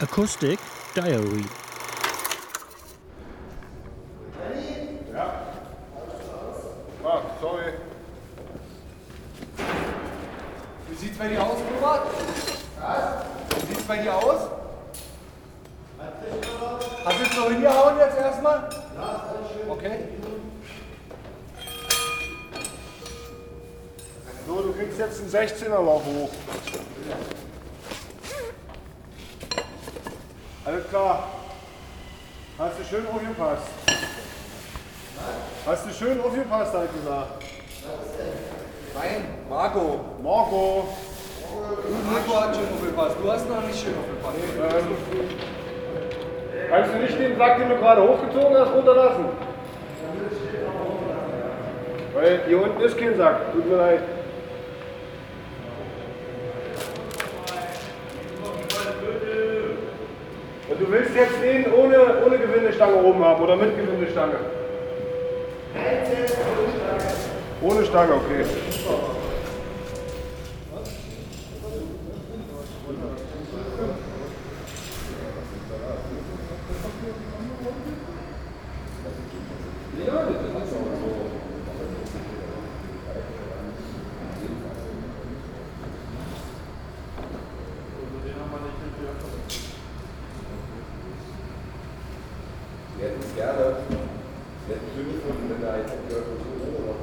Acoustic Diary. Wie sieht's bei dir aus, Robert? Was? Wie sieht's bei dir aus? Hast du es noch hingehauen jetzt erstmal? Ja, schön. Okay. So, du kriegst jetzt einen 16er Lauf hoch. Alles klar. Hast du schön aufgepasst? Hast du schön aufgepasst, halt gesagt. Nein, Marco. Marco. Marco hat schön aufgepasst. Du hast noch nicht schön aufgepasst. Ähm, kannst du nicht den Sack, den du gerade hochgezogen hast, runterlassen? Weil hier unten ist kein Sack. Tut mir leid. Du willst jetzt den ohne, ohne Gewindestange oben haben oder mit Gewindestange? Ohne Stange, okay. wir hätten es gerne, wir hätten schön gefunden, wenn da jetzt auch die Leute